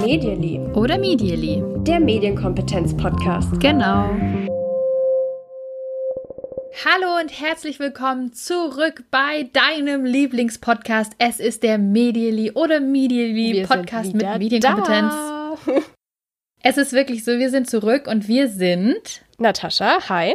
Medially, Oder Medially. der Medienkompetenz-Podcast. Genau. Hallo und herzlich willkommen zurück bei deinem Lieblingspodcast. Es ist der Medially oder Medially Podcast mit Medienkompetenz. da. Es ist wirklich so, wir sind zurück und wir sind. Natascha, hi.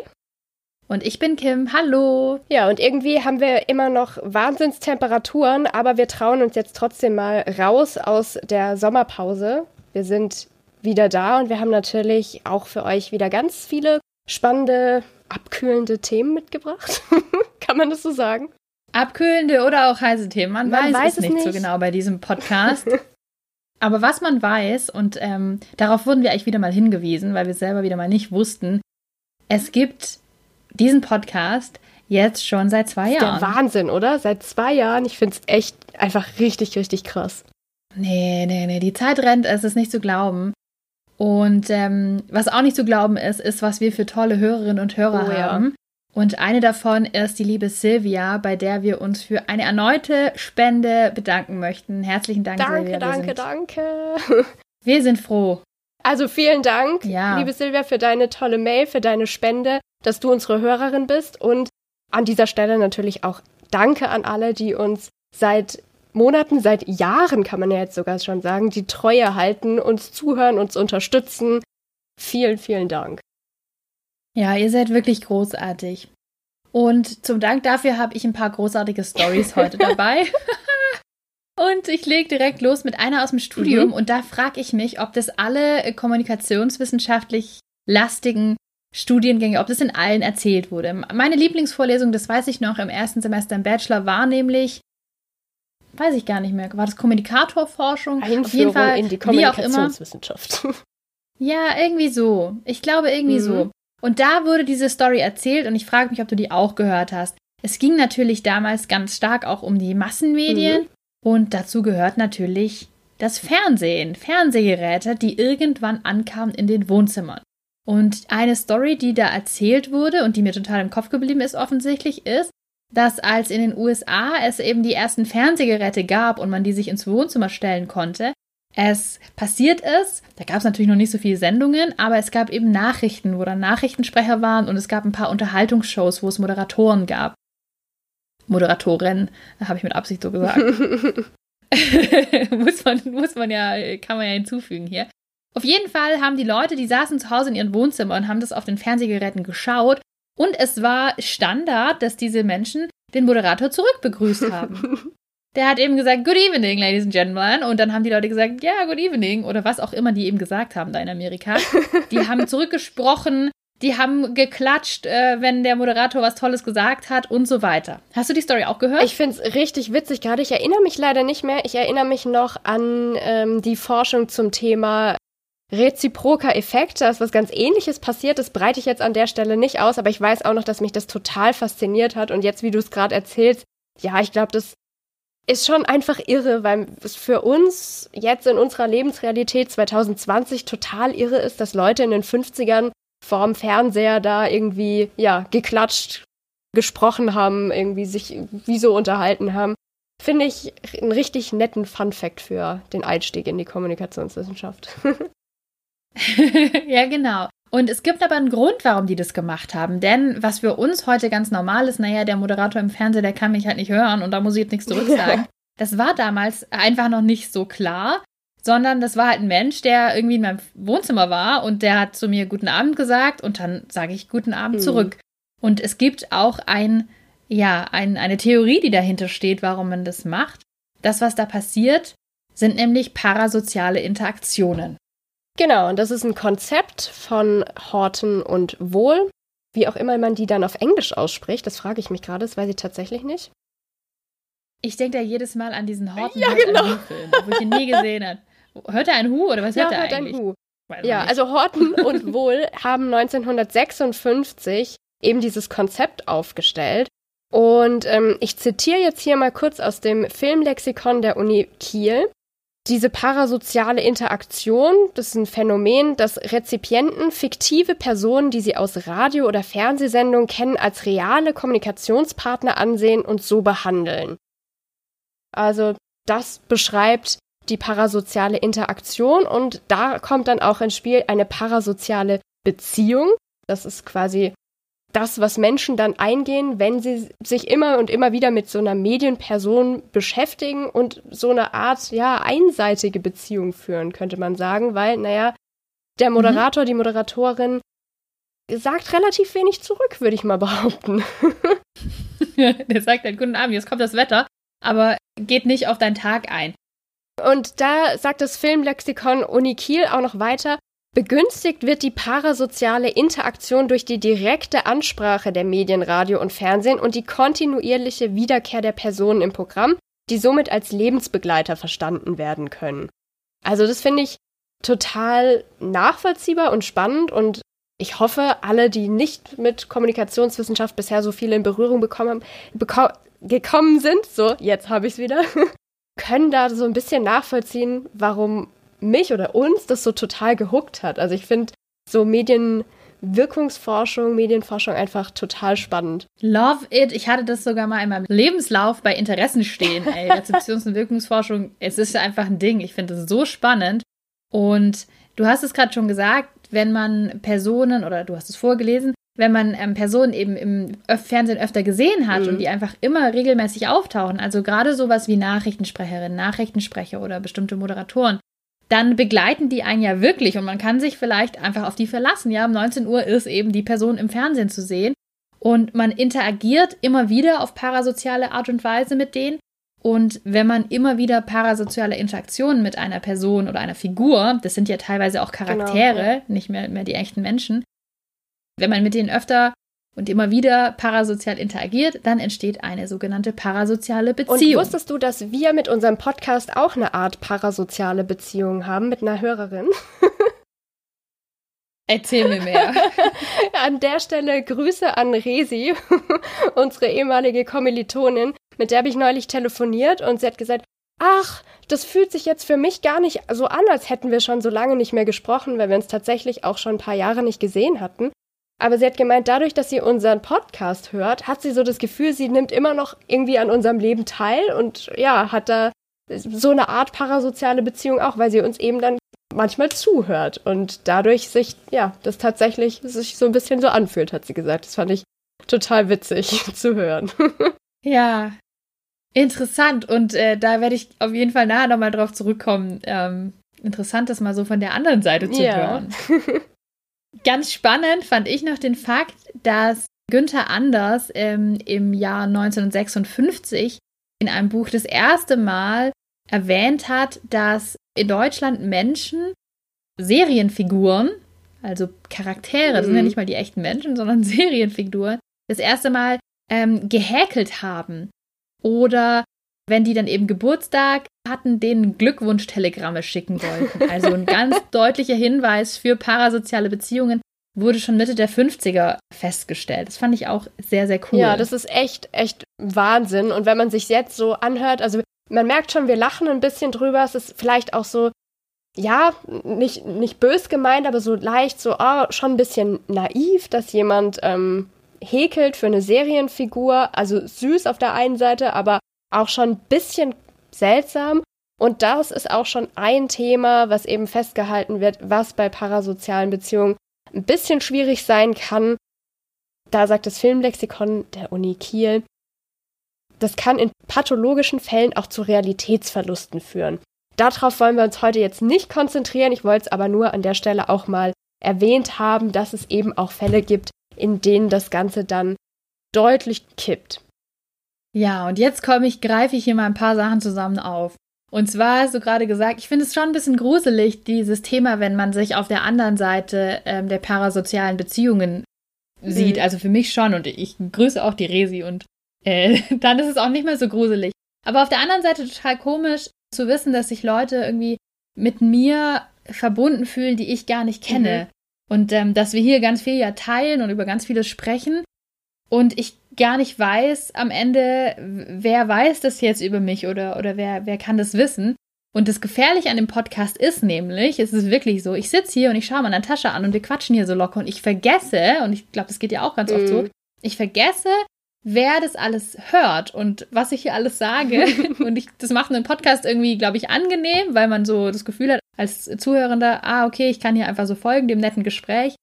Und ich bin Kim. Hallo. Ja, und irgendwie haben wir immer noch Wahnsinnstemperaturen, aber wir trauen uns jetzt trotzdem mal raus aus der Sommerpause. Wir sind wieder da und wir haben natürlich auch für euch wieder ganz viele spannende, abkühlende Themen mitgebracht. Kann man das so sagen? Abkühlende oder auch heiße Themen. Man, Man weiß, weiß es es nicht, so nicht. genau bei diesem Podcast. Aber was man weiß, und ähm, darauf wurden wir eigentlich wieder mal hingewiesen, weil wir selber wieder mal nicht wussten, es gibt diesen Podcast jetzt schon seit zwei Der Jahren. Wahnsinn, oder? Seit zwei Jahren. Ich finde es echt einfach richtig, richtig krass. Nee, nee, nee, die Zeit rennt, es ist nicht zu glauben. Und ähm, was auch nicht zu glauben ist, ist, was wir für tolle Hörerinnen und Hörer Oh ja. haben. Und eine davon ist die liebe Silvia, bei der wir uns für eine erneute Spende bedanken möchten. Herzlichen Dank, Danke, Silvia. Danke, sind, danke. Wir sind froh. Also vielen Dank, Ja. liebe Silvia, für deine tolle Mail, für deine Spende, dass du unsere Hörerin bist. Und an dieser Stelle natürlich auch Danke an alle, die uns seit Monaten, seit Jahren, kann man ja jetzt sogar schon sagen, die Treue halten, uns zuhören, uns unterstützen. Vielen, vielen Dank. Ja, ihr seid wirklich großartig. Und zum Dank dafür habe ich ein paar großartige Stories heute dabei. Und ich lege direkt los mit einer aus dem Studium. Mhm. Und da frage ich mich, ob das alle äh, kommunikationswissenschaftlich lastigen Studiengänge, ob das in allen erzählt wurde. Meine Lieblingsvorlesung, das weiß ich noch, im ersten Semester im Bachelor war nämlich, weiß ich gar nicht mehr, war das Kommunikatorforschung? Auf jeden Einführung Fall, in die wie auch immer. Kommunikationswissenschaft. Ja, irgendwie so. Ich glaube irgendwie Mhm. so. Und da wurde diese Story erzählt und ich frage mich, ob du die auch gehört hast. Es ging natürlich damals ganz stark auch um die Massenmedien und dazu gehört natürlich das Fernsehen, Fernsehgeräte, die irgendwann ankamen in den Wohnzimmern. Und eine Story, die da erzählt wurde und die mir total im Kopf geblieben ist offensichtlich, ist, dass als in den USA es eben die ersten Fernsehgeräte gab und man die sich ins Wohnzimmer stellen konnte, es passiert ist, da gab es natürlich noch nicht so viele Sendungen, aber es gab eben Nachrichten, wo dann Nachrichtensprecher waren und es gab ein paar Unterhaltungsshows, wo es Moderatoren gab. Moderatorin, habe ich mit Absicht so gesagt. muss, man, muss man ja, kann man ja hinzufügen hier. Auf jeden Fall haben die Leute, die saßen zu Hause in ihren Wohnzimmern und haben das auf den Fernsehgeräten geschaut und es war Standard, dass diese Menschen den Moderator zurückbegrüßt haben. Der hat eben gesagt, Good evening, ladies and gentlemen. Und dann haben die Leute gesagt, ja, good evening. Oder was auch immer die eben gesagt haben da in Amerika. Die haben zurückgesprochen, die haben geklatscht, äh, wenn der Moderator was Tolles gesagt hat und so weiter. Hast du die Story auch gehört? Ich finde es richtig witzig gerade. Ich erinnere mich leider nicht mehr. Ich erinnere mich noch an ähm, die Forschung zum Thema reziproker Effekt. Da ist was ganz ähnliches passiert. Das breite ich jetzt an der Stelle nicht aus, aber ich weiß auch noch, dass mich das total fasziniert hat. Und jetzt, wie du es gerade erzählst, ja, ich glaube, das ist schon einfach irre, weil es für uns jetzt in unserer Lebensrealität 2020 total irre ist, dass Leute in den 50ern vorm Fernseher da irgendwie, ja, geklatscht, gesprochen haben, irgendwie sich wie so unterhalten haben. Finde ich einen richtig netten Fun-Fact für den Einstieg in die Kommunikationswissenschaft. ja, genau. Und es gibt aber einen Grund, warum die das gemacht haben. Denn was für uns heute ganz normal ist, naja, der Moderator im Fernsehen, der kann mich halt nicht hören und da muss ich jetzt nichts zurücksagen. Das war damals einfach noch nicht so klar, sondern das war halt ein Mensch, der irgendwie in meinem Wohnzimmer war und der hat zu mir guten Abend gesagt und dann sage ich guten Abend Mhm. zurück. Und es gibt auch ein, ja, ein, eine Theorie, die dahinter steht, warum man das macht. Das, was da passiert, sind nämlich parasoziale Interaktionen. Genau, und das ist ein Konzept von Horton und Wohl. Wie auch immer man die dann auf Englisch ausspricht, das frage ich mich gerade, das weiß ich tatsächlich nicht. Ich denke da jedes Mal an diesen Horton Ja, genau. ein Hu-Film, obwohl ich ihn nie gesehen habe. Hört er ein Hu oder was hört er hört ein eigentlich? Hu. Weiß Ja, also Horton und Wohl haben 1956 eben dieses Konzept aufgestellt. Und ähm, ich zitiere jetzt hier mal kurz aus dem Filmlexikon der Uni Kiel. Diese parasoziale Interaktion, das ist ein Phänomen, das Rezipienten fiktive Personen, die sie aus Radio- oder Fernsehsendungen kennen, als reale Kommunikationspartner ansehen und so behandeln. Also das beschreibt die parasoziale Interaktion und da kommt dann auch ins Spiel eine parasoziale Beziehung. Das ist quasi das, was Menschen dann eingehen, wenn sie sich immer und immer wieder mit so einer Medienperson beschäftigen und so eine Art, ja, einseitige Beziehung führen, könnte man sagen, weil, naja, der mhm. Moderator, mhm. die Moderatorin sagt relativ wenig zurück, würde ich mal behaupten. der sagt dann, guten Abend, jetzt kommt das Wetter, aber geht nicht auf deinen Tag ein. Und da sagt das Filmlexikon Uni Kiel auch noch weiter, Begünstigt wird die parasoziale Interaktion durch die direkte Ansprache der Medien, Radio und Fernsehen und die kontinuierliche Wiederkehr der Personen im Programm, die somit als Lebensbegleiter verstanden werden können. Also das finde ich total nachvollziehbar und spannend und ich hoffe, alle, die nicht mit Kommunikationswissenschaft bisher so viel in Berührung bekommen, beko gekommen sind, so, jetzt habe ich es wieder, können da so ein bisschen nachvollziehen, warum mich oder uns das so total gehuckt hat. Also ich finde so Medienwirkungsforschung, Medienforschung einfach total spannend. Love it. Ich hatte das sogar mal in meinem Lebenslauf bei Interessen stehen. Ey, Rezeptions- und Wirkungsforschung, es ist einfach ein Ding. Ich finde es so spannend. Und du hast es gerade schon gesagt, wenn man Personen, oder du hast es vorgelesen, wenn man ähm, Personen eben im Fernsehen öfter gesehen hat mhm. und die einfach immer regelmäßig auftauchen, also gerade sowas wie Nachrichtensprecherinnen, Nachrichtensprecher oder bestimmte Moderatoren, dann begleiten die einen ja wirklich und man kann sich vielleicht einfach auf die verlassen. Ja, um 19 Uhr ist eben die Person im Fernsehen zu sehen und man interagiert immer wieder auf parasoziale Art und Weise mit denen. Und wenn man immer wieder parasoziale Interaktionen mit einer Person oder einer Figur, das sind ja teilweise auch Charaktere, genau, nicht mehr, mehr die echten Menschen, wenn man mit denen öfter und immer wieder parasozial interagiert, dann entsteht eine sogenannte parasoziale Beziehung. Und wusstest du, dass wir mit unserem Podcast auch eine Art parasoziale Beziehung haben mit einer Hörerin? Erzähl mir mehr. an der Stelle Grüße an Resi, unsere ehemalige Kommilitonin, mit der habe ich neulich telefoniert und sie hat gesagt, ach, das fühlt sich jetzt für mich gar nicht so an, als hätten wir schon so lange nicht mehr gesprochen, weil wir uns tatsächlich auch schon ein paar Jahre nicht gesehen hatten. Aber sie hat gemeint, dadurch, dass sie unseren Podcast hört, hat sie so das Gefühl, sie nimmt immer noch irgendwie an unserem Leben teil und ja, hat da so eine Art parasoziale Beziehung auch, weil sie uns eben dann manchmal zuhört und dadurch sich, ja, das tatsächlich sich so ein bisschen so anfühlt, hat sie gesagt. Das fand ich total witzig zu hören. ja, interessant und äh, da werde ich auf jeden Fall nachher nochmal drauf zurückkommen. Ähm, interessant, das mal so von der anderen Seite zu ja. hören. Ganz spannend fand ich noch den Fakt, dass Günther Anders ähm, im Jahr 1956 in einem Buch das erste Mal erwähnt hat, dass in Deutschland Menschen Serienfiguren, also Charaktere, das sind ja mhm. nicht mal die echten Menschen, sondern Serienfiguren, das erste Mal ähm, gehäkelt haben. Oder wenn die dann eben Geburtstag hatten, denen Glückwunschtelegramme schicken wollten. Also ein ganz deutlicher Hinweis für parasoziale Beziehungen wurde schon Mitte der 50er festgestellt. Das fand ich auch sehr, sehr cool. Ja, das ist echt, echt Wahnsinn. Und wenn man sich jetzt so anhört, also man merkt schon, wir lachen ein bisschen drüber. Es ist vielleicht auch so, ja, nicht, nicht bös gemeint, aber so leicht, so oh, schon ein bisschen naiv, dass jemand ähm, häkelt für eine Serienfigur. Also süß auf der einen Seite, aber auch schon ein bisschen seltsam. Und das ist auch schon ein Thema, was eben festgehalten wird, was bei parasozialen Beziehungen ein bisschen schwierig sein kann. Da sagt das Filmlexikon der Uni Kiel, das kann in pathologischen Fällen auch zu Realitätsverlusten führen. Darauf wollen wir uns heute jetzt nicht konzentrieren. Ich wollte es aber nur an der Stelle auch mal erwähnt haben, dass es eben auch Fälle gibt, in denen das Ganze dann deutlich kippt. Ja, und jetzt komme ich, greife ich hier mal ein paar Sachen zusammen auf. Und zwar hast du gerade gesagt, ich finde es schon ein bisschen gruselig, dieses Thema, wenn man sich auf der anderen Seite ähm, der parasozialen Beziehungen sieht. Mhm. Also für mich schon und ich grüße auch die Resi und äh, dann ist es auch nicht mehr so gruselig. Aber auf der anderen Seite total komisch zu wissen, dass sich Leute irgendwie mit mir verbunden fühlen, die ich gar nicht kenne. Mhm. Und ähm, dass wir hier ganz viel ja teilen und über ganz vieles sprechen. Und ich gar nicht weiß am Ende, wer weiß das jetzt über mich oder, oder wer, wer kann das wissen. Und das Gefährliche an dem Podcast ist nämlich, es ist wirklich so, ich sitze hier und ich schaue meine Tasche an und wir quatschen hier so locker und ich vergesse, und ich glaube, das geht ja auch ganz oft so, mhm. ich vergesse, wer das alles hört und was ich hier alles sage. und ich, das macht einen Podcast irgendwie, glaube ich, angenehm, weil man so das Gefühl hat, als Zuhörender, ah, okay, ich kann hier einfach so folgen, dem netten Gespräch.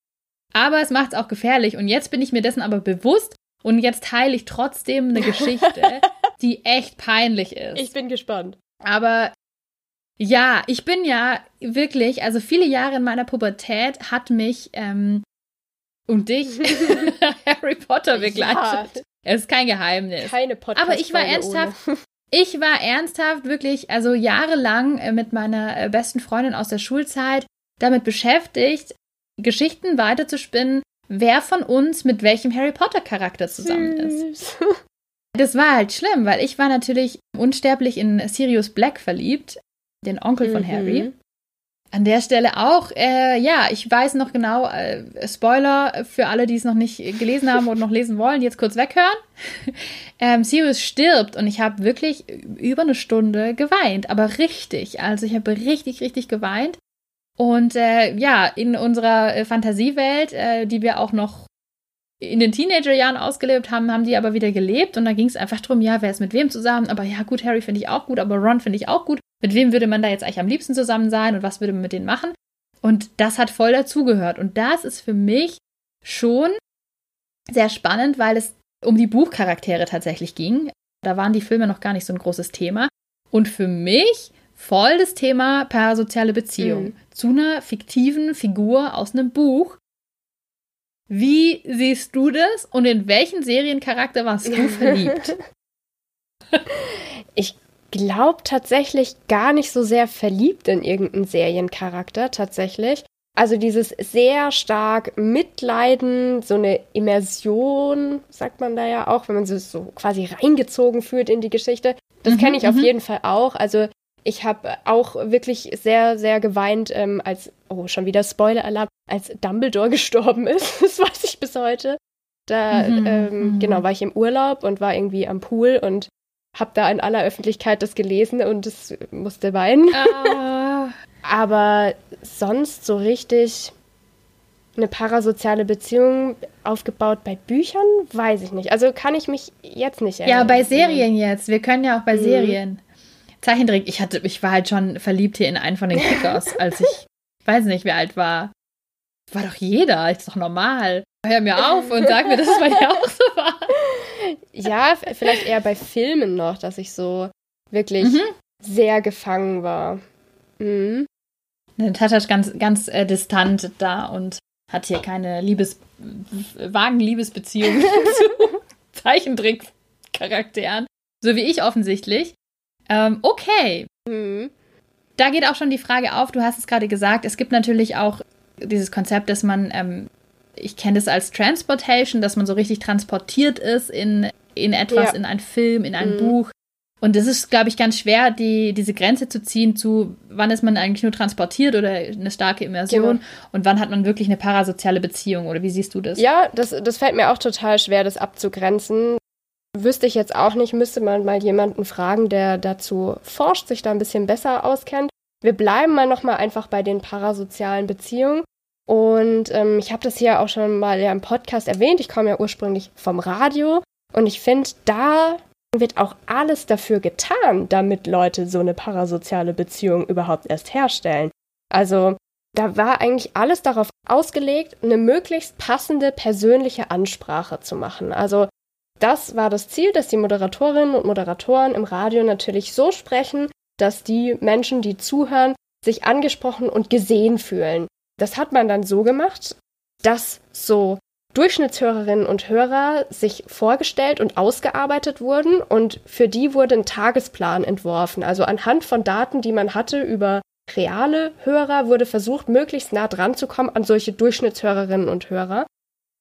Aber es macht es auch gefährlich. Und jetzt bin ich mir dessen aber bewusst und jetzt teile ich trotzdem eine Geschichte, die echt peinlich ist. Ich bin gespannt. Aber ja, ich bin ja wirklich, also viele Jahre in meiner Pubertät hat mich ähm, und dich Harry Potter begleitet. Ja. Es ist kein Geheimnis. Keine Podcast. Aber ich war ernsthaft. Ohne. Ich war ernsthaft wirklich, also jahrelang äh, mit meiner äh, besten Freundin aus der Schulzeit damit beschäftigt, Geschichten weiterzuspinnen, wer von uns mit welchem Harry Potter Charakter zusammen ist. Das war halt schlimm, weil ich war natürlich unsterblich in Sirius Black verliebt, den Onkel von mhm. Harry. An der Stelle auch, äh, ja, ich weiß noch genau, äh, Spoiler für alle, die es noch nicht gelesen haben und noch lesen wollen, jetzt kurz weghören. ähm, Sirius stirbt und ich habe wirklich über eine Stunde geweint, aber richtig. Also ich habe richtig, richtig geweint. Und äh, ja, in unserer äh, Fantasiewelt, äh, die wir auch noch in den Teenagerjahren ausgelebt haben, haben die aber wieder gelebt und da ging es einfach drum, ja, wer ist mit wem zusammen? Aber ja, gut, Harry finde ich auch gut, aber Ron finde ich auch gut. Mit wem würde man da jetzt eigentlich am liebsten zusammen sein und was würde man mit denen machen? Und das hat voll dazugehört. Und das ist für mich schon sehr spannend, weil es um die Buchcharaktere tatsächlich ging. Da waren die Filme noch gar nicht so ein großes Thema. Und für mich voll das Thema parasoziale Beziehung mhm. zu einer fiktiven Figur aus einem Buch, wie siehst du das und in welchen Seriencharakter warst du verliebt? ich glaube tatsächlich gar nicht so sehr verliebt in irgendeinen Seriencharakter, tatsächlich. Also dieses sehr stark Mitleiden, so eine Immersion, sagt man da ja auch, wenn man sich so quasi reingezogen fühlt in die Geschichte. Das mhm, kenne ich auf mhm. jeden Fall auch. Also ich habe auch wirklich sehr, sehr geweint, ähm, als, oh, schon wieder Spoiler-Alarm, als Dumbledore gestorben ist. Das weiß ich bis heute. Da, mhm, ähm, mhm. genau, war ich im Urlaub und war irgendwie am Pool und habe da in aller Öffentlichkeit das gelesen und es musste weinen. Ah. Aber sonst so richtig eine parasoziale Beziehung aufgebaut bei Büchern, weiß ich nicht. Also kann ich mich jetzt nicht erinnern. Ja, bei Serien jetzt. Wir können ja auch bei mhm. Serien. Zeichentrick, ich hatte, ich war halt schon verliebt hier in einen von den Kickers, als ich, weiß nicht, wie alt war. War doch jeder, ist doch normal. Hör mir auf und sag mir, dass es bei dir auch so war. Ja, vielleicht eher bei Filmen noch, dass ich so wirklich mhm. sehr gefangen war. Mhm. Tata ist ganz, ganz äh, distant da und hat hier keine Liebes, vagen Liebesbeziehungen zu Zeichentrick-Charakteren. So wie ich offensichtlich. Ähm, okay. Mhm. Da geht auch schon die Frage auf, du hast es gerade gesagt, es gibt natürlich auch dieses Konzept, dass man, ähm, ich kenne das als Transportation, dass man so richtig transportiert ist in, in etwas, ja. in einen Film, in ein mhm. Buch. Und das ist, glaube ich, ganz schwer, die, diese Grenze zu ziehen zu, wann ist man eigentlich nur transportiert oder eine starke Immersion genau. und wann hat man wirklich eine parasoziale Beziehung oder wie siehst du das? Ja, das, das fällt mir auch total schwer, das abzugrenzen. Wüsste ich jetzt auch nicht, müsste man mal jemanden fragen, der dazu forscht, sich da ein bisschen besser auskennt. Wir bleiben mal nochmal einfach bei den parasozialen Beziehungen. Und ähm, ich habe das hier auch schon mal ja im Podcast erwähnt. Ich komme ja ursprünglich vom Radio. Und ich finde, da wird auch alles dafür getan, damit Leute so eine parasoziale Beziehung überhaupt erst herstellen. Also da war eigentlich alles darauf ausgelegt, eine möglichst passende persönliche Ansprache zu machen. Also das war das Ziel, dass die Moderatorinnen und Moderatoren im Radio natürlich so sprechen, dass die Menschen, die zuhören, sich angesprochen und gesehen fühlen. Das hat man dann so gemacht, dass so Durchschnittshörerinnen und Hörer sich vorgestellt und ausgearbeitet wurden und für die wurde ein Tagesplan entworfen. Also anhand von Daten, die man hatte über reale Hörer, wurde versucht, möglichst nah dran zu kommen an solche Durchschnittshörerinnen und Hörer.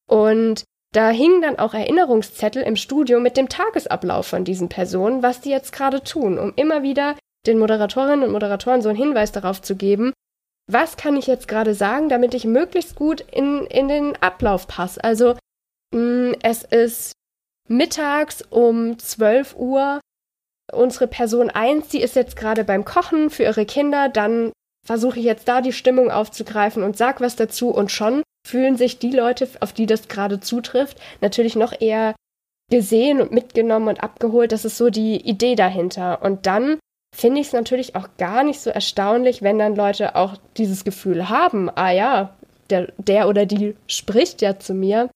Und da hingen dann auch Erinnerungszettel im Studio mit dem Tagesablauf von diesen Personen, was die jetzt gerade tun, um immer wieder den Moderatorinnen und Moderatoren so einen Hinweis darauf zu geben, was kann ich jetzt gerade sagen, damit ich möglichst gut in, in den Ablauf passe. Also mh, mm, es ist mittags um 12 Uhr unsere Person 1, die ist jetzt gerade beim Kochen für ihre Kinder, dann versuche ich jetzt da die Stimmung aufzugreifen und sag was dazu und schon fühlen sich die Leute, auf die das gerade zutrifft, natürlich noch eher gesehen und mitgenommen und abgeholt. Das ist so die Idee dahinter. Und dann finde ich es natürlich auch gar nicht so erstaunlich, wenn dann Leute auch dieses Gefühl haben, ah ja, der, der oder die spricht ja zu mir.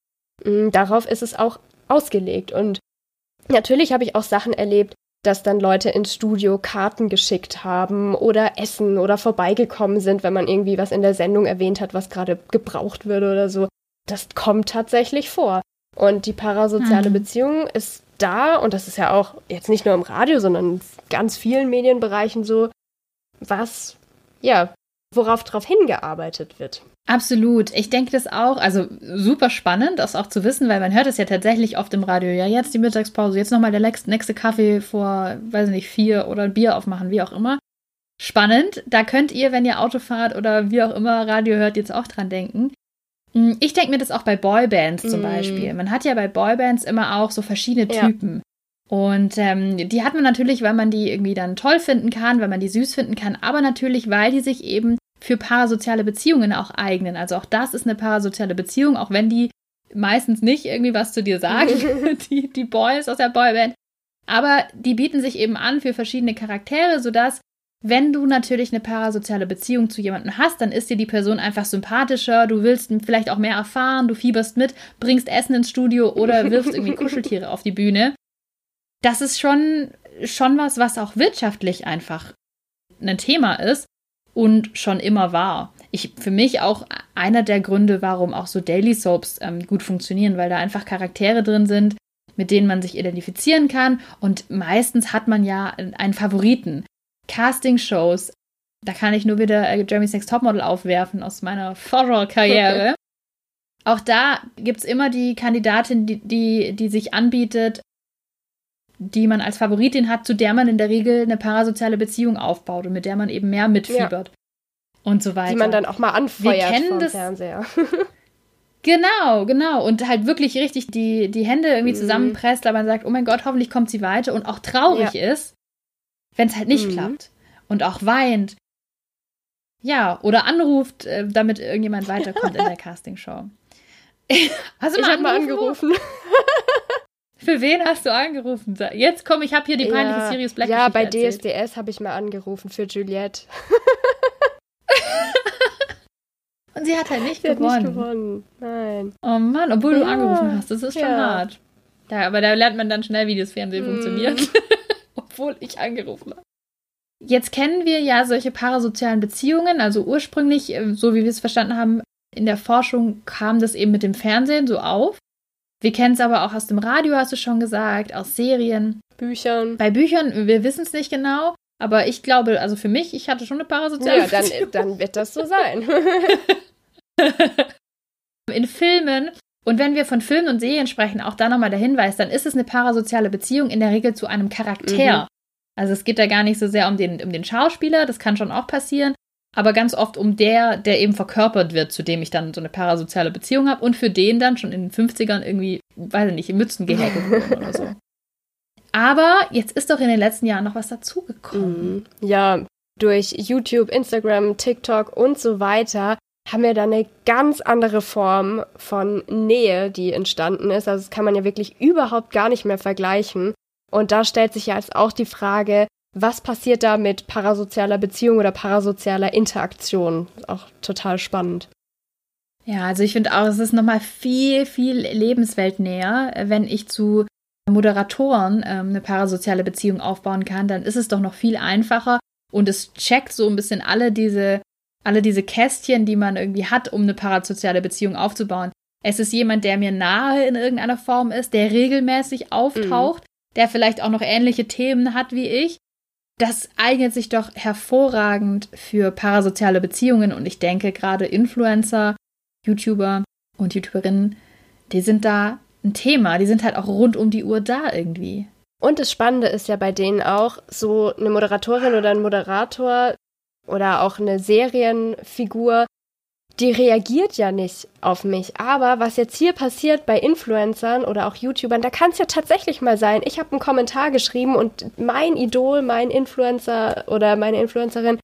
Mm, darauf ist es auch ausgelegt. Und natürlich habe ich auch Sachen erlebt, dass dann Leute ins Studio Karten geschickt haben oder Essen oder vorbeigekommen sind, wenn man irgendwie was in der Sendung erwähnt hat, was gerade gebraucht würde oder so. Das kommt tatsächlich vor. Und die parasoziale mhm. Beziehung ist da, und das ist ja auch jetzt nicht nur im Radio, sondern in ganz vielen Medienbereichen so, was, ja, worauf darauf hingearbeitet wird. Absolut. Ich denke das auch, also super spannend, das auch zu wissen, weil man hört es ja tatsächlich oft im Radio. Ja, jetzt die Mittagspause, jetzt nochmal der nächste Kaffee vor, weiß nicht, vier oder ein Bier aufmachen, wie auch immer. Spannend. Da könnt ihr, wenn ihr Auto fahrt oder wie auch immer Radio hört, jetzt auch dran denken. Hm, ich denke mir das auch bei Boybands zum mm. Beispiel. Man hat ja bei Boybands immer auch so verschiedene Typen. Ja. Und ähm, die hat man natürlich, weil man die irgendwie dann toll finden kann, weil man die süß finden kann, aber natürlich, weil die sich eben für parasoziale Beziehungen auch eignen. Also auch das ist eine parasoziale Beziehung, auch wenn die meistens nicht irgendwie was zu dir sagen, die, die Boys aus der Boyband. Aber die bieten sich eben an für verschiedene Charaktere, sodass wenn du natürlich eine parasoziale Beziehung zu jemandem hast, dann ist dir die Person einfach sympathischer, du willst vielleicht auch mehr erfahren, du fieberst mit, bringst Essen ins Studio oder wirfst irgendwie Kuscheltiere auf die Bühne. Das ist schon, schon was, was auch wirtschaftlich einfach ein Thema ist und schon immer war. Ich, für mich auch einer der Gründe, warum auch so Daily Soaps ähm, gut funktionieren, weil da einfach Charaktere drin sind, mit denen man sich identifizieren kann und meistens hat man ja einen Favoriten. Casting-Shows. Da kann ich nur wieder äh, Jeremy's Next Topmodel aufwerfen aus meiner Horror-Karriere. Auch da gibt es immer die Kandidatin, die, die, die sich anbietet, die man als Favoritin hat, zu der man in der Regel eine parasoziale Beziehung aufbaut und mit der man eben mehr mitfiebert. Ja. Und so weiter. Die man dann auch mal anfeuert Wir kennen vom das, Fernseher. Genau, genau. Und halt wirklich richtig die, die Hände irgendwie mhm. zusammenpresst, aber man sagt, oh mein Gott, hoffentlich kommt sie weiter und auch traurig ja. ist, wenn es halt nicht mhm. klappt und auch weint. Ja, oder anruft, äh, damit irgendjemand weiterkommt in der Castingshow. hast du mal ich mal angerufen? Für wen hast du angerufen? Jetzt komm, ich habe hier die peinliche ja, Sirius Black Ja, bei erzählt. DSDS habe ich mal angerufen für Juliette. Und sie hat halt nicht sie gewonnen. Hat nicht gewonnen. Nein. Oh Mann, obwohl ja. du angerufen hast. Das ist schon ja. hart. Ja, aber da lernt man dann schnell, wie das Fernsehen mm. funktioniert. obwohl ich angerufen habe. Jetzt kennen wir ja solche parasozialen Beziehungen. Also ursprünglich, äh, so wie wir es verstanden haben, in der Forschung kam das eben mit dem Fernsehen so auf. Wir kennen es aber auch aus dem Radio, hast du schon gesagt, aus Serien. Büchern. Bei Büchern, wir wissen es nicht genau, aber ich glaube, also für mich, ich hatte schon eine parasoziale ja, Beziehung. Ja, dann, dann wird das so sein. in Filmen und wenn wir von Filmen und Serien sprechen, auch da nochmal der Hinweis, dann ist es eine parasoziale Beziehung in der Regel zu einem Charakter. Mhm. Also es geht da gar nicht so sehr um den, um den Schauspieler, das kann schon auch passieren, aber ganz oft um der, der eben verkörpert wird, zu dem ich dann so eine parasoziale Beziehung habe und für den dann schon in den 50ern irgendwie, weiß ich nicht, in Mützen gehäkelt wurden oder so. Aber jetzt ist doch in den letzten Jahren noch was dazugekommen. Mhm. Ja, durch YouTube, Instagram, TikTok und so weiter haben wir da eine ganz andere Form von Nähe, die entstanden ist. Also das kann man ja wirklich überhaupt gar nicht mehr vergleichen. Und da stellt sich ja jetzt auch die Frage, was passiert da mit parasozialer Beziehung oder parasozialer Interaktion? Auch total spannend. Ja, also ich finde auch, es ist nochmal viel, viel lebensweltnäher, wenn ich zu Moderatoren ähm, eine parasoziale Beziehung aufbauen kann, dann ist es doch noch viel einfacher und es checkt so ein bisschen alle diese, alle diese Kästchen, die man irgendwie hat, um eine parasoziale Beziehung aufzubauen. Es ist jemand, der mir nahe in irgendeiner Form ist, der regelmäßig auftaucht, mhm der vielleicht auch noch ähnliche Themen hat wie ich. Das eignet sich doch hervorragend für parasoziale Beziehungen und ich denke gerade Influencer, YouTuber und YouTuberinnen, die sind da ein Thema, die sind halt auch rund um die Uhr da irgendwie. Und das Spannende ist ja bei denen auch, so eine Moderatorin oder ein Moderator oder auch eine Serienfigur die reagiert ja nicht auf mich. Aber was jetzt hier passiert bei Influencern oder auch YouTubern, da kann es ja tatsächlich mal sein, ich habe einen Kommentar geschrieben und mein Idol, mein Influencer oder meine Influencerin,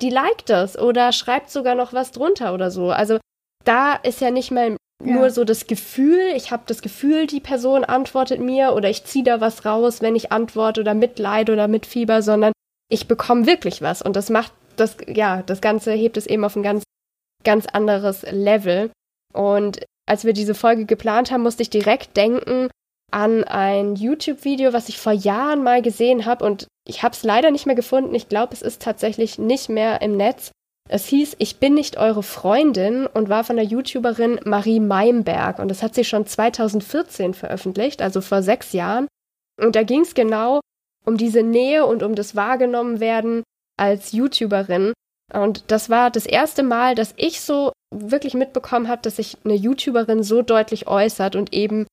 die liked das oder schreibt sogar noch was drunter oder so. Also da ist ja nicht mal ja. nur so das Gefühl, ich habe das Gefühl, die Person antwortet mir oder ich ziehe da was raus, wenn ich antworte oder mitleide oder mitfieber, sondern ich bekomme wirklich was und das macht das, ja, das Ganze hebt es eben auf ein ganz, ganz anderes Level. Und als wir diese Folge geplant haben, musste ich direkt denken an ein YouTube-Video, was ich vor Jahren mal gesehen habe und ich habe es leider nicht mehr gefunden. Ich glaube, es ist tatsächlich nicht mehr im Netz. Es hieß Ich bin nicht eure Freundin und war von der YouTuberin Marie Meimberg und das hat sie schon 2014 veröffentlicht, also vor sechs Jahren. Und da ging es genau um diese Nähe und um das Wahrgenommenwerden als YouTuberin. Und das war das erste Mal, dass ich so wirklich mitbekommen habe, dass sich eine YouTuberin so deutlich äußert und eben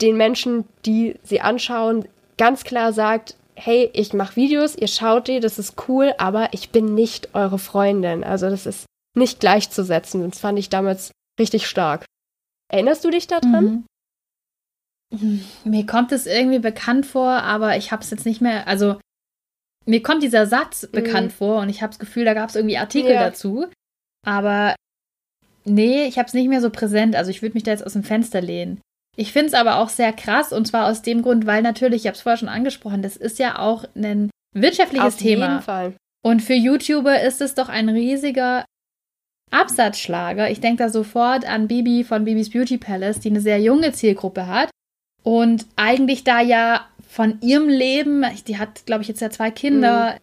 den Menschen, die sie anschauen, ganz klar sagt, hey, ich mache Videos, ihr schaut die, das ist cool, aber ich bin nicht eure Freundin. Also das ist nicht gleichzusetzen. Das fand ich damals richtig stark. Erinnerst du dich daran? Mhm. Mir kommt es irgendwie bekannt vor, aber ich habe es jetzt nicht mehr. Also mir kommt dieser Satz mhm. bekannt vor und ich habe das Gefühl, da gab es irgendwie Artikel ja. dazu. Aber nee, ich habe es nicht mehr so präsent. Also ich würde mich da jetzt aus dem Fenster lehnen. Ich finde es aber auch sehr krass und zwar aus dem Grund, weil natürlich, ich habe es vorher schon angesprochen, das ist ja auch ein wirtschaftliches Auf Thema. Auf jeden Fall. Und für YouTuber ist es doch ein riesiger Absatzschlager. Ich denke da sofort an Bibi von Bibis Beauty Palace, die eine sehr junge Zielgruppe hat und eigentlich da ja von ihrem Leben, die hat, glaube ich, jetzt ja zwei Kinder, mhm.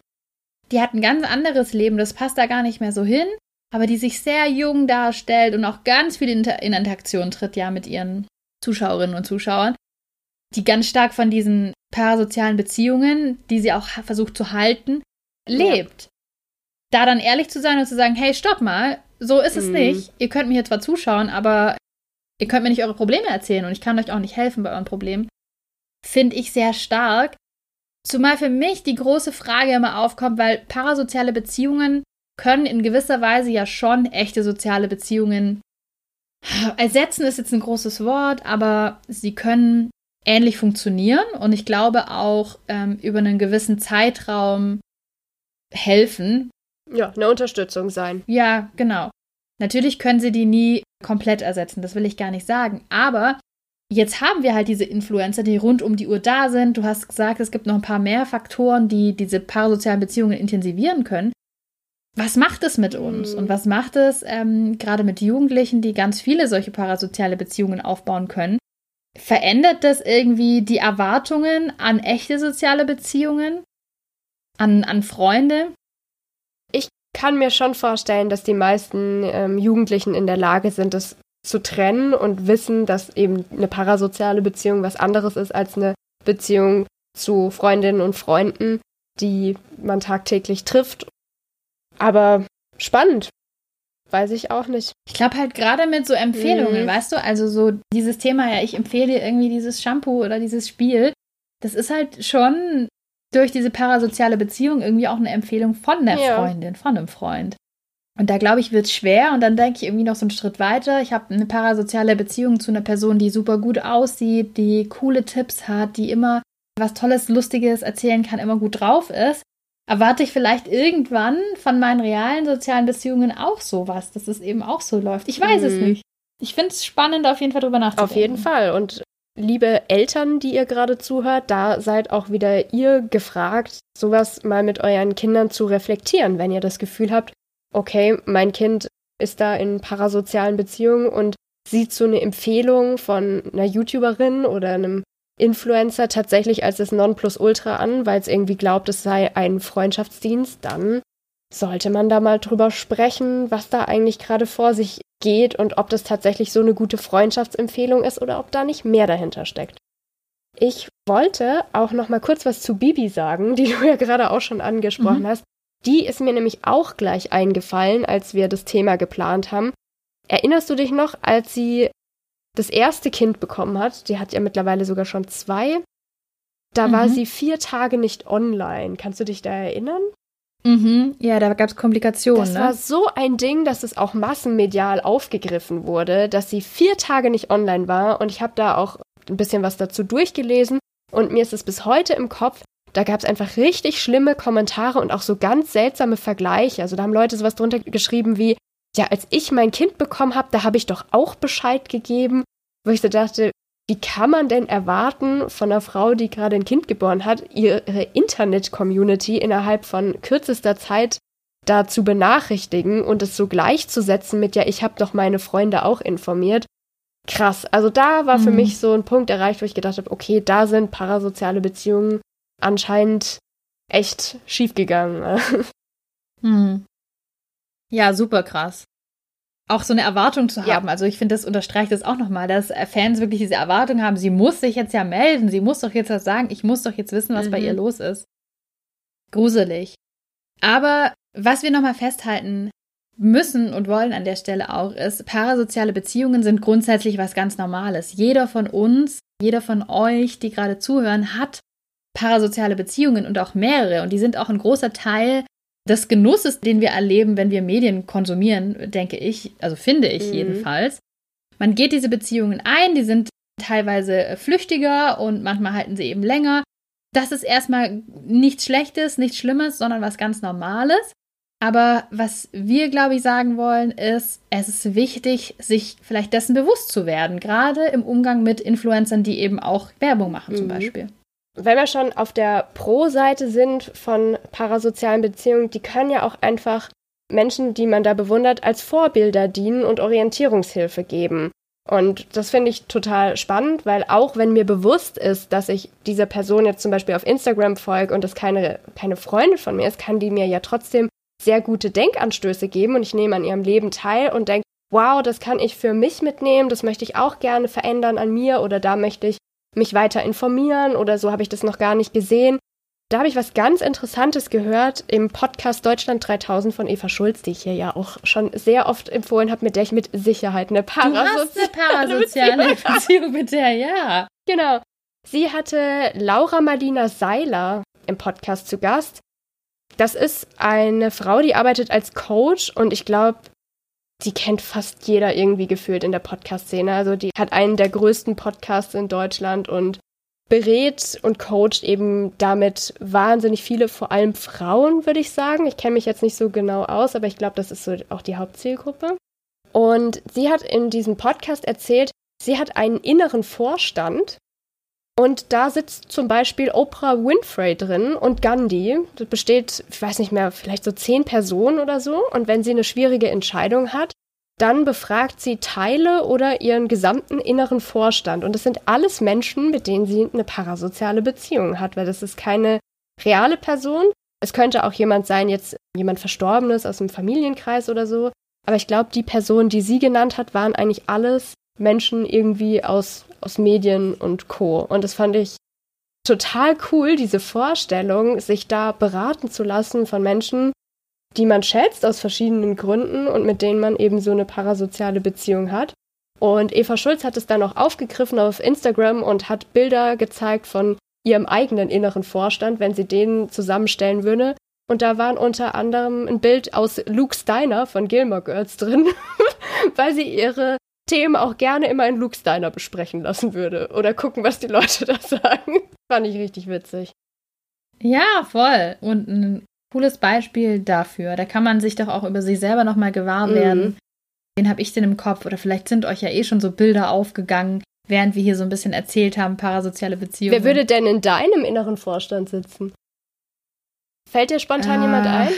die hat ein ganz anderes Leben, das passt da gar nicht mehr so hin, aber die sich sehr jung darstellt und auch ganz viel in Interaktion tritt ja mit ihren Zuschauerinnen und Zuschauern, die ganz stark von diesen parasozialen Beziehungen, die sie auch versucht zu halten, lebt. Ja. Da dann ehrlich zu sein und zu sagen, hey, stopp mal, so ist es mhm. nicht. Ihr könnt mir hier zwar zuschauen, aber ihr könnt mir nicht eure Probleme erzählen und ich kann euch auch nicht helfen bei euren Problemen, finde ich sehr stark. Zumal für mich die große Frage immer aufkommt, weil parasoziale Beziehungen können in gewisser Weise ja schon echte soziale Beziehungen ersetzen, ist jetzt ein großes Wort, aber sie können ähnlich funktionieren und ich glaube auch ähm, über einen gewissen Zeitraum helfen. Ja, eine Unterstützung sein. Ja, genau. Natürlich können sie die nie komplett ersetzen, das will ich gar nicht sagen. Aber jetzt haben wir halt diese Influencer, die rund um die Uhr da sind. Du hast gesagt, es gibt noch ein paar mehr Faktoren, die diese parasozialen Beziehungen intensivieren können. Was macht es mit uns? Und was macht es ähm, gerade mit Jugendlichen, die ganz viele solche parasoziale Beziehungen aufbauen können? Verändert das irgendwie die Erwartungen an echte soziale Beziehungen? An, an Freunde? kann mir schon vorstellen, dass die meisten ähm, Jugendlichen in der Lage sind, das zu trennen und wissen, dass eben eine parasoziale Beziehung was anderes ist als eine Beziehung zu Freundinnen und Freunden, die man tagtäglich trifft. Aber spannend. Weiß ich auch nicht. Ich glaube halt gerade mit so Empfehlungen, mhm. weißt du, also so dieses Thema, ja, ich empfehle dir irgendwie dieses Shampoo oder dieses Spiel, das ist halt schon durch diese parasoziale Beziehung irgendwie auch eine Empfehlung von der ja. Freundin, von einem Freund. Und da glaube ich, wird es schwer und dann denke ich irgendwie noch so einen Schritt weiter. Ich habe eine parasoziale Beziehung zu einer Person, die super gut aussieht, die coole Tipps hat, die immer was Tolles, Lustiges erzählen kann, immer gut drauf ist. Erwarte ich vielleicht irgendwann von meinen realen sozialen Beziehungen auch sowas, dass es eben auch so läuft. Ich weiß mhm. es nicht. Ich finde es spannend, auf jeden Fall drüber nachzudenken. Auf jeden Fall. Und liebe Eltern, die ihr gerade zuhört, da seid auch wieder ihr gefragt, sowas mal mit euren Kindern zu reflektieren, wenn ihr das Gefühl habt, okay, mein Kind ist da in parasozialen Beziehungen und sieht so eine Empfehlung von einer YouTuberin oder einem Influencer tatsächlich als das Nonplusultra an, weil es irgendwie glaubt, es sei ein Freundschaftsdienst, dann sollte man da mal drüber sprechen, was da eigentlich gerade vor sich geht und ob das tatsächlich so eine gute Freundschaftsempfehlung ist oder ob da nicht mehr dahinter steckt. Ich wollte auch noch mal kurz was zu Bibi sagen, die du ja gerade auch schon angesprochen mhm. hast. Die ist mir nämlich auch gleich eingefallen, als wir das Thema geplant haben. Erinnerst du dich noch, als sie das erste Kind bekommen hat? Die hat ja mittlerweile sogar schon zwei. Da mhm. war sie vier Tage nicht online. Kannst du dich da erinnern? Mhm, ja, da gab es Komplikationen. Das ne? war so ein Ding, dass es auch massenmedial aufgegriffen wurde, dass sie vier Tage nicht online war. Und ich habe da auch ein bisschen was dazu durchgelesen. Und mir ist es bis heute im Kopf. Da gab es einfach richtig schlimme Kommentare und auch so ganz seltsame Vergleiche. Also da haben Leute sowas drunter geschrieben wie, ja, als ich mein Kind bekommen habe, da habe ich doch auch Bescheid gegeben, wo ich so dachte, wie kann man denn erwarten von einer Frau, die gerade ein Kind geboren hat, ihre Internet-Community innerhalb von kürzester Zeit da zu benachrichtigen und es so gleichzusetzen mit, ja, ich habe doch meine Freunde auch informiert. Krass. Also da war für mhm. mich so ein Punkt erreicht, wo ich gedacht habe, okay, da sind parasoziale Beziehungen anscheinend echt schiefgegangen. Mhm. Ja, super krass. Auch so eine Erwartung zu haben. Ja. Also ich finde, das unterstreicht das auch nochmal, dass Fans wirklich diese Erwartung haben, sie muss sich jetzt ja melden, sie muss doch jetzt was sagen, ich muss doch jetzt wissen, was mhm. bei ihr mhm. los ist. Gruselig. Aber was wir nochmal festhalten müssen und wollen an der Stelle auch, ist, parasoziale Beziehungen sind grundsätzlich was ganz Normales. Jeder von uns, jeder von euch, die gerade zuhören, hat parasoziale Beziehungen und auch mehrere. Und die sind auch ein großer Teil des Genusses, den wir erleben, wenn wir Medien konsumieren, denke ich, also finde ich mhm. jedenfalls. Man geht diese Beziehungen ein, die sind teilweise flüchtiger und manchmal halten sie eben länger. Das ist erstmal nichts Schlechtes, nichts Schlimmes, sondern was ganz Normales. Aber was wir, glaube ich, sagen wollen, ist, es ist wichtig, sich vielleicht dessen bewusst zu werden, gerade im Umgang mit Influencern, die eben auch Werbung machen zum mhm. Beispiel. Wenn wir schon auf der Pro-Seite sind von parasozialen Beziehungen, die können ja auch einfach Menschen, die man da bewundert, als Vorbilder dienen und Orientierungshilfe geben. Und das finde ich total spannend, weil auch wenn mir bewusst ist, dass ich dieser Person jetzt zum Beispiel auf Instagram folge und das keine, keine Freundin von mir ist, kann die mir ja trotzdem sehr gute Denkanstöße geben und ich nehme an ihrem Leben teil und denke, wow, das kann ich für mich mitnehmen, das möchte ich auch gerne verändern an mir oder da möchte ich mich weiter informieren oder so habe ich das noch gar nicht gesehen. Da habe ich was ganz Interessantes gehört im Podcast Deutschland 3000 von Eva Schulz, die ich hier ja auch schon sehr oft empfohlen habe, mit der ich mit Sicherheit eine parasoziale, parasoziale Beziehung mit der, ja. Genau. Sie hatte Laura Marlina Seiler im Podcast zu Gast das ist eine Frau, die arbeitet als Coach und ich glaube, die kennt fast jeder irgendwie gefühlt in der Podcast-Szene. Also die hat einen der größten Podcasts in Deutschland und berät und coacht eben damit wahnsinnig viele, vor allem Frauen, würde ich sagen. Ich kenne mich jetzt nicht so genau aus, aber ich glaube, das ist so auch die Hauptzielgruppe. Und sie hat in diesem Podcast erzählt, sie hat einen inneren Vorstand und da sitzt zum Beispiel Oprah Winfrey drin und Gandhi. Das besteht, ich weiß nicht mehr, vielleicht so zehn Personen oder so. Und wenn sie eine schwierige Entscheidung hat, dann befragt sie Teile oder ihren gesamten inneren Vorstand. Und das sind alles Menschen, mit denen sie eine parasoziale Beziehung hat, weil das ist keine reale Person. Es könnte auch jemand sein, jetzt jemand Verstorbenes aus dem Familienkreis oder so. Aber ich glaube, die Personen, die sie genannt hat, waren eigentlich alles Menschen irgendwie aus aus Medien und Co. Und das fand ich total cool, diese Vorstellung, sich da beraten zu lassen von Menschen, die man schätzt aus verschiedenen Gründen und mit denen man eben so eine parasoziale Beziehung hat. Und Eva Schulz hat es dann auch aufgegriffen auf Instagram und hat Bilder gezeigt von ihrem eigenen inneren Vorstand, wenn sie den zusammenstellen würde. Und da waren unter anderem ein Bild aus Luke Steiner von Gilmore Girls drin, weil sie ihre Themen auch gerne immer in Luke's Diner besprechen lassen würde oder gucken, was die Leute da sagen. Fand ich richtig witzig. Ja, voll. Und ein cooles Beispiel dafür. Da kann man sich doch auch über sich selber nochmal gewahr werden. Mhm. Wen habe ich denn im Kopf? Oder vielleicht sind euch ja eh schon so Bilder aufgegangen, während wir hier so ein bisschen erzählt haben, parasoziale Beziehungen. Wer würde denn in deinem inneren Vorstand sitzen? Fällt dir spontan äh, jemand ein?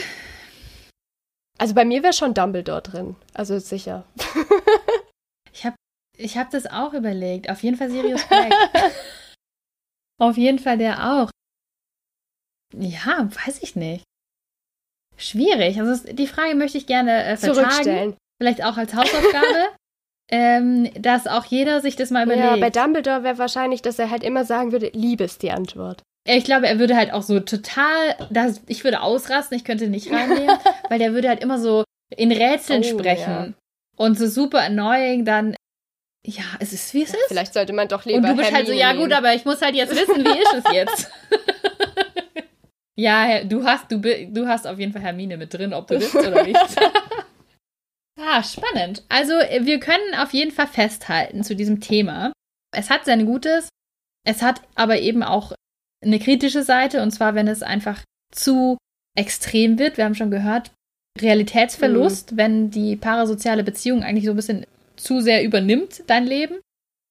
Also bei mir wäre schon Dumbledore drin. Also sicher. Ich habe ich hab das auch überlegt. Auf jeden Fall Sirius Black. Auf jeden Fall der auch. Ja, weiß ich nicht. Schwierig. Also die Frage möchte ich gerne äh, vertagen. Vielleicht auch als Hausaufgabe. ähm, dass auch jeder sich das mal überlegt. Ja, bei Dumbledore wäre wahrscheinlich, dass er halt immer sagen würde, Liebe ist die Antwort. Ich glaube, er würde halt auch so total, das, ich würde ausrasten, ich könnte nicht reinnehmen, weil der würde halt immer so in Rätseln oh, sprechen. Und so super annoying dann, ja, es ist wie es ja, ist. Vielleicht sollte man doch lieber. Und du bist Hermine halt so, ja gut, aber ich muss halt jetzt wissen, wie ist es jetzt? ja, du hast, du, du hast auf jeden Fall Hermine mit drin, ob du willst oder nicht. ah, spannend. Also, wir können auf jeden Fall festhalten zu diesem Thema. Es hat sein Gutes, es hat aber eben auch eine kritische Seite, und zwar, wenn es einfach zu extrem wird. Wir haben schon gehört, Realitätsverlust, mhm. wenn die parasoziale Beziehung eigentlich so ein bisschen zu sehr übernimmt dein Leben?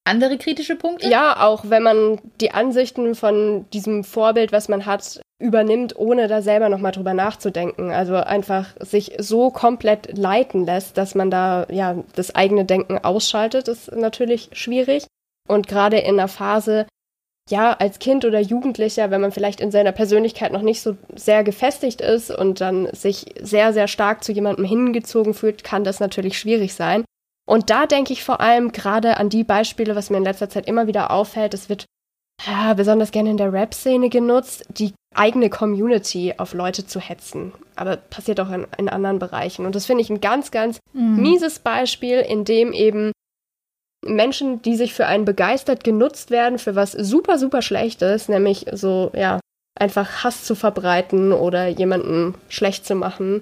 Andere kritische Punkte? Ja, auch wenn man die Ansichten von diesem Vorbild, was man hat, übernimmt, ohne da selber nochmal drüber nachzudenken. Also einfach sich so komplett leiten lässt, dass man da ja das eigene Denken ausschaltet, ist natürlich schwierig. Und gerade in einer Phase, ja, als Kind oder Jugendlicher, wenn man vielleicht in seiner Persönlichkeit noch nicht so sehr gefestigt ist und dann sich sehr, sehr stark zu jemandem hingezogen fühlt, kann das natürlich schwierig sein. Und da denke ich vor allem gerade an die Beispiele, was mir in letzter Zeit immer wieder auffällt. Es wird ja, besonders gerne in der Rap-Szene genutzt, die eigene Community auf Leute zu hetzen. Aber passiert auch in, in anderen Bereichen. Und das finde ich ein ganz, ganz mhm. mieses Beispiel, in dem eben Menschen, die sich für einen begeistert genutzt werden, für was super, super Schlechtes, nämlich so, ja, einfach Hass zu verbreiten oder jemanden schlecht zu machen.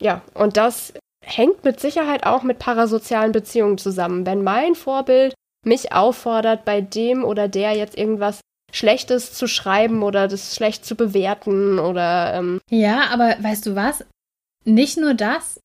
Ja, und das hängt mit Sicherheit auch mit parasozialen Beziehungen zusammen. Wenn mein Vorbild mich auffordert, bei dem oder der jetzt irgendwas Schlechtes zu schreiben oder das schlecht zu bewerten oder. Ähm ja, aber weißt du was? Nicht nur das,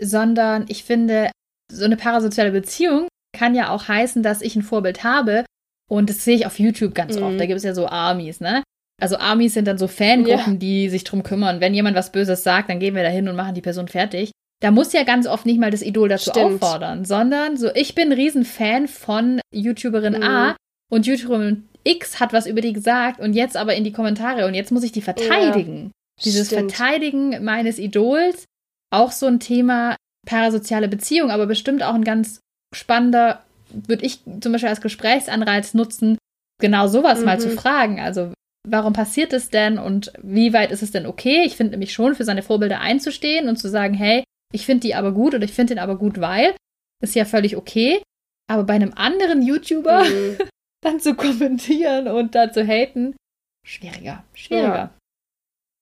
sondern ich finde, so eine parasoziale Beziehung kann ja auch heißen, dass ich ein Vorbild habe. Und das sehe ich auf YouTube ganz mhm. oft. Da gibt es ja so Armies, ne? Also Armies sind dann so Fangruppen, ja. die sich drum kümmern. Wenn jemand was Böses sagt, dann gehen wir da hin und machen die Person fertig. Da muss ja ganz oft nicht mal das Idol dazu Stimmt. auffordern, sondern so, ich bin ein Riesenfan von YouTuberin mhm. A und YouTuberin X hat was über die gesagt und jetzt aber in die Kommentare und jetzt muss ich die verteidigen. Ja. Dieses Stimmt. Verteidigen meines Idols, auch so ein Thema parasoziale Beziehung, aber bestimmt auch ein ganz spannender, würde ich zum Beispiel als Gesprächsanreiz nutzen, genau sowas mhm. mal zu mhm. fragen. Also, warum passiert es denn und wie weit ist es denn okay? Ich finde nämlich schon, für seine Vorbilder einzustehen und zu sagen, hey, ich finde die aber gut oder ich finde den aber gut, weil, ist ja völlig okay. Aber bei einem anderen YouTuber mhm. dann zu kommentieren und da zu haten, schwieriger, schwieriger. Ja.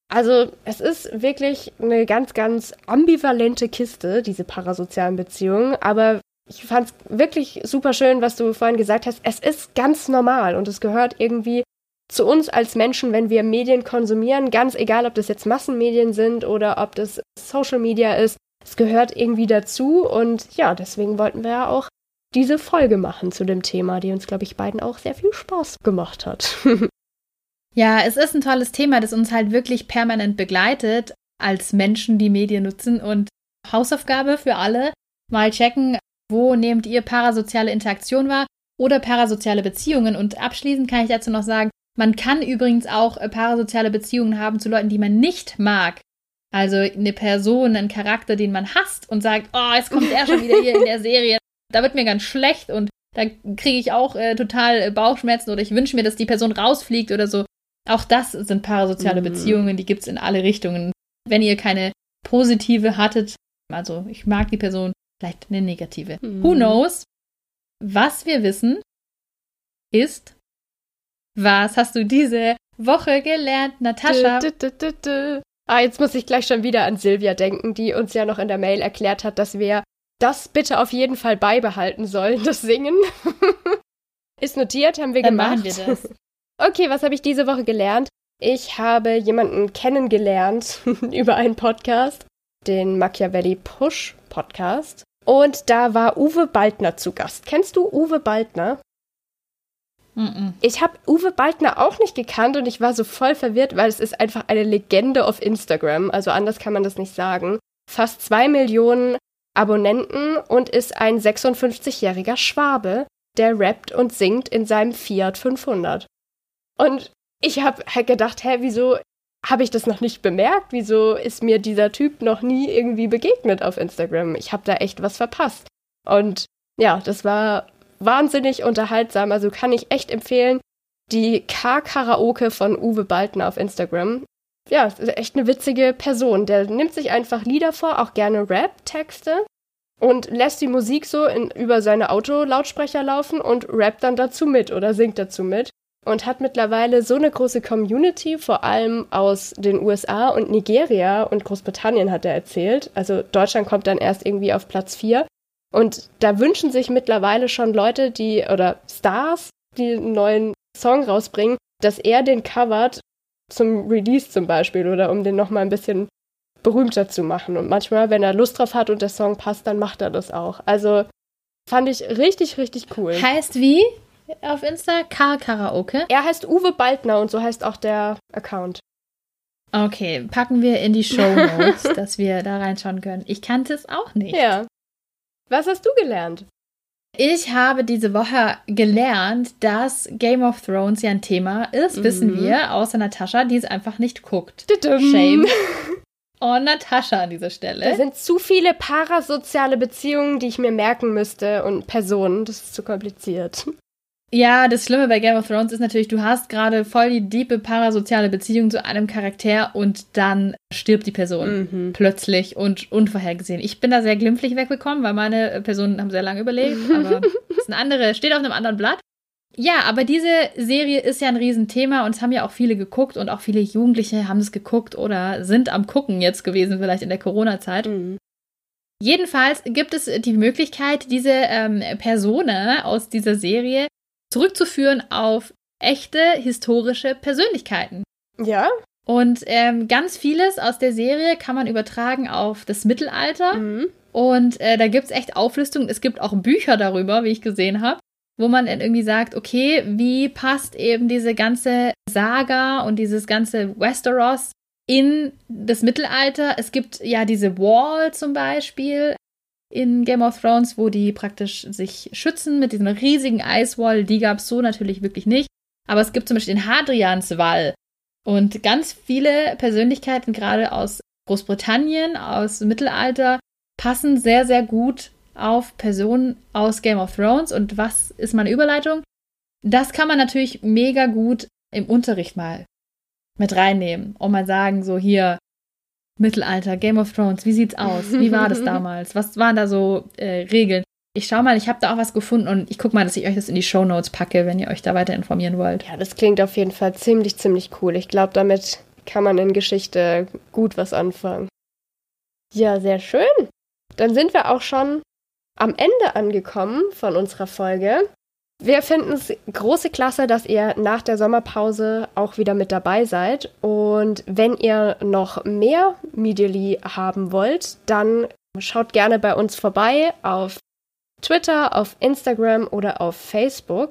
Also es ist wirklich eine ganz, ganz ambivalente Kiste, diese parasozialen Beziehungen. Aber ich fand es wirklich super schön, was du vorhin gesagt hast. Es ist ganz normal und es gehört irgendwie zu uns als Menschen, wenn wir Medien konsumieren, ganz egal, ob das jetzt Massenmedien sind oder ob das Social Media ist. Es gehört irgendwie dazu und ja, deswegen wollten wir ja auch diese Folge machen zu dem Thema, die uns, glaube ich, beiden auch sehr viel Spaß gemacht hat. ja, es ist ein tolles Thema, das uns halt wirklich permanent begleitet als Menschen, die Medien nutzen und Hausaufgabe für alle, mal checken, wo nehmt ihr parasoziale Interaktion wahr oder parasoziale Beziehungen und abschließend kann ich dazu noch sagen, man kann übrigens auch äh, parasoziale Beziehungen haben zu Leuten, die man nicht mag. Also eine Person, einen Charakter, den man hasst und sagt, oh, jetzt kommt er schon wieder hier in der Serie. Da wird mir ganz schlecht und da kriege ich auch äh, total äh, Bauchschmerzen oder ich wünsche mir, dass die Person rausfliegt oder so. Auch das sind parasoziale mhm. Beziehungen, die gibt es in alle Richtungen. Wenn ihr keine positive hattet, also ich mag die Person, vielleicht eine negative. Mhm. Who knows? Was wir wissen, ist, was hast du diese Woche gelernt, Natascha? Du, du, du, Ah, jetzt muss ich gleich schon wieder an Silvia denken, die uns ja noch in der Mail erklärt hat, dass wir das bitte auf jeden Fall beibehalten sollen, das Singen. Ist notiert, haben wir Dann gemacht. Machen wir das. Okay, was habe ich diese Woche gelernt? Ich habe jemanden kennengelernt über einen Podcast, den Machiavelli Push Podcast. Und da war Uwe Baldner zu Gast. Kennst du Uwe Baldner? Ich habe Uwe Baldner auch nicht gekannt und ich war so voll verwirrt, weil es ist einfach eine Legende auf Instagram. Also anders kann man das nicht sagen. Fast zwei Millionen Abonnenten und ist ein 56-jähriger Schwabe, der rappt und singt in seinem Fiat 500. Und ich habe halt gedacht, hä, wieso habe ich das noch nicht bemerkt? Wieso ist mir dieser Typ noch nie irgendwie begegnet auf Instagram? Ich habe da echt was verpasst. Und ja, das war wahnsinnig unterhaltsam. Also kann ich echt empfehlen. Die K-Karaoke von Uwe Baltner auf Instagram. Ja, echt eine witzige Person. Der nimmt sich einfach Lieder vor, auch gerne Rap-Texte und lässt die Musik so in, über seine Autolautsprecher laufen und rappt dann dazu mit oder singt dazu mit. Und hat mittlerweile so eine große Community, vor allem aus den USA und Nigeria und Großbritannien hat er erzählt. Also Deutschland kommt dann erst irgendwie auf Platz 4. Und da wünschen sich mittlerweile schon Leute, die oder Stars, die einen neuen Song rausbringen, dass er den covert zum Release zum Beispiel oder um den nochmal ein bisschen berühmter zu machen. Und manchmal, wenn er Lust drauf hat und der Song passt, dann macht er das auch. Also fand ich richtig, richtig cool. Heißt wie auf Insta? K Karaoke? Er heißt Uwe Baldner und so heißt auch der Account. Okay, packen wir in die Show Notes, dass wir da reinschauen können. Ich kannte es auch nicht. Ja. Was hast du gelernt? Ich habe diese Woche gelernt, dass Game of Thrones ja ein Thema ist, mhm. wissen wir, außer Natascha, die es einfach nicht guckt. Shame. Oh, Natascha an dieser Stelle. Da sind zu viele parasoziale Beziehungen, die ich mir merken müsste und Personen. Das ist zu kompliziert. Ja, das Schlimme bei Game of Thrones ist natürlich, du hast gerade voll die diepe parasoziale Beziehung zu einem Charakter und dann stirbt die Person mhm. plötzlich und unvorhergesehen. Ich bin da sehr glimpflich wegbekommen, weil meine Personen haben sehr lange überlebt, aber das ist ein andere, steht auf einem anderen Blatt. Ja, aber diese Serie ist ja ein Riesenthema und es haben ja auch viele geguckt und auch viele Jugendliche haben es geguckt oder sind am Gucken jetzt gewesen, vielleicht in der Corona-Zeit. Mhm. Jedenfalls gibt es die Möglichkeit, diese ähm, Person aus dieser Serie zurückzuführen auf echte historische Persönlichkeiten. Ja. Und ähm, ganz vieles aus der Serie kann man übertragen auf das Mittelalter. Mhm. Und äh, da gibt es echt Auflistungen. Es gibt auch Bücher darüber, wie ich gesehen habe, wo man dann irgendwie sagt, okay, wie passt eben diese ganze Saga und dieses ganze Westeros in das Mittelalter? Es gibt ja diese Wall zum Beispiel, in Game of Thrones, wo die praktisch sich schützen mit diesem riesigen Eiswall. Die gab es so natürlich wirklich nicht. Aber es gibt zum Beispiel den Hadrianswall. Und ganz viele Persönlichkeiten, gerade aus Großbritannien, aus Mittelalter, passen sehr, sehr gut auf Personen aus Game of Thrones. Und was ist meine Überleitung? Das kann man natürlich mega gut im Unterricht mal mit reinnehmen und mal sagen, so hier, Mittelalter, Game of Thrones, wie sieht's aus? Wie war das damals? Was waren da so äh, Regeln? Ich schau mal, ich habe da auch was gefunden und ich guck mal, dass ich euch das in die Show Notes packe, wenn ihr euch da weiter informieren wollt. Ja, das klingt auf jeden Fall ziemlich, ziemlich cool. Ich glaube, damit kann man in Geschichte gut was anfangen. Ja, sehr schön. Dann sind wir auch schon am Ende angekommen von unserer Folge. Wir finden es große Klasse, dass ihr nach der Sommerpause auch wieder mit dabei seid. Und wenn ihr noch mehr Medially haben wollt, dann schaut gerne bei uns vorbei auf Twitter, auf Instagram oder auf Facebook.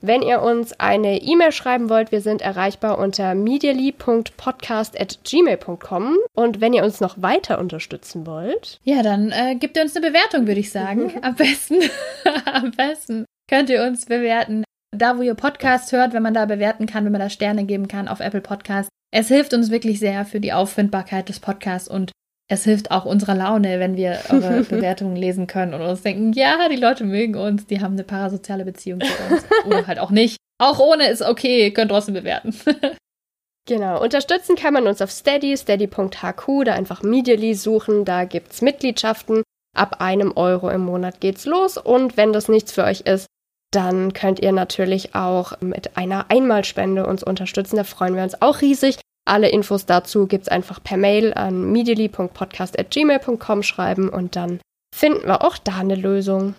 Wenn ihr uns eine E-Mail schreiben wollt, wir sind erreichbar unter medially.podcast.gmail.com. Und wenn ihr uns noch weiter unterstützen wollt. Ja, dann äh, gebt ihr uns eine Bewertung, würde ich sagen. Am besten. Am besten könnt ihr uns bewerten. Da, wo ihr Podcast hört, wenn man da bewerten kann, wenn man da Sterne geben kann auf Apple Podcast. Es hilft uns wirklich sehr für die Auffindbarkeit des Podcasts und es hilft auch unserer Laune, wenn wir eure Bewertungen lesen können und uns denken, ja, die Leute mögen uns, die haben eine parasoziale Beziehung zu uns. Oder halt auch nicht. Auch ohne ist okay, ihr könnt trotzdem bewerten. Genau, unterstützen kann man uns auf steady, steady.hq, da einfach Medially suchen, da gibt es Mitgliedschaften. Ab einem Euro im Monat geht's los und wenn das nichts für euch ist, dann könnt ihr natürlich auch mit einer Einmalspende uns unterstützen. Da freuen wir uns auch riesig. Alle Infos dazu gibt es einfach per Mail an medially.podcast.gmail.com schreiben und dann finden wir auch da eine Lösung.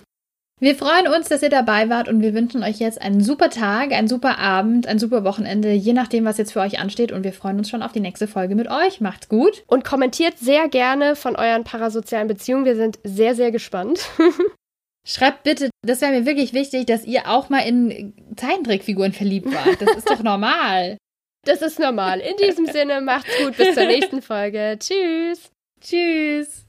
Wir freuen uns, dass ihr dabei wart und wir wünschen euch jetzt einen super Tag, einen super Abend, ein super Wochenende, je nachdem, was jetzt für euch ansteht. Und wir freuen uns schon auf die nächste Folge mit euch. Macht's gut. Und kommentiert sehr gerne von euren parasozialen Beziehungen. Wir sind sehr, sehr gespannt. Schreibt bitte, das wäre mir wirklich wichtig, dass ihr auch mal in Zeichentrickfiguren verliebt wart. Das ist doch normal. Das ist normal. In diesem Sinne, macht's gut. Bis zur nächsten Folge. Tschüss. Tschüss.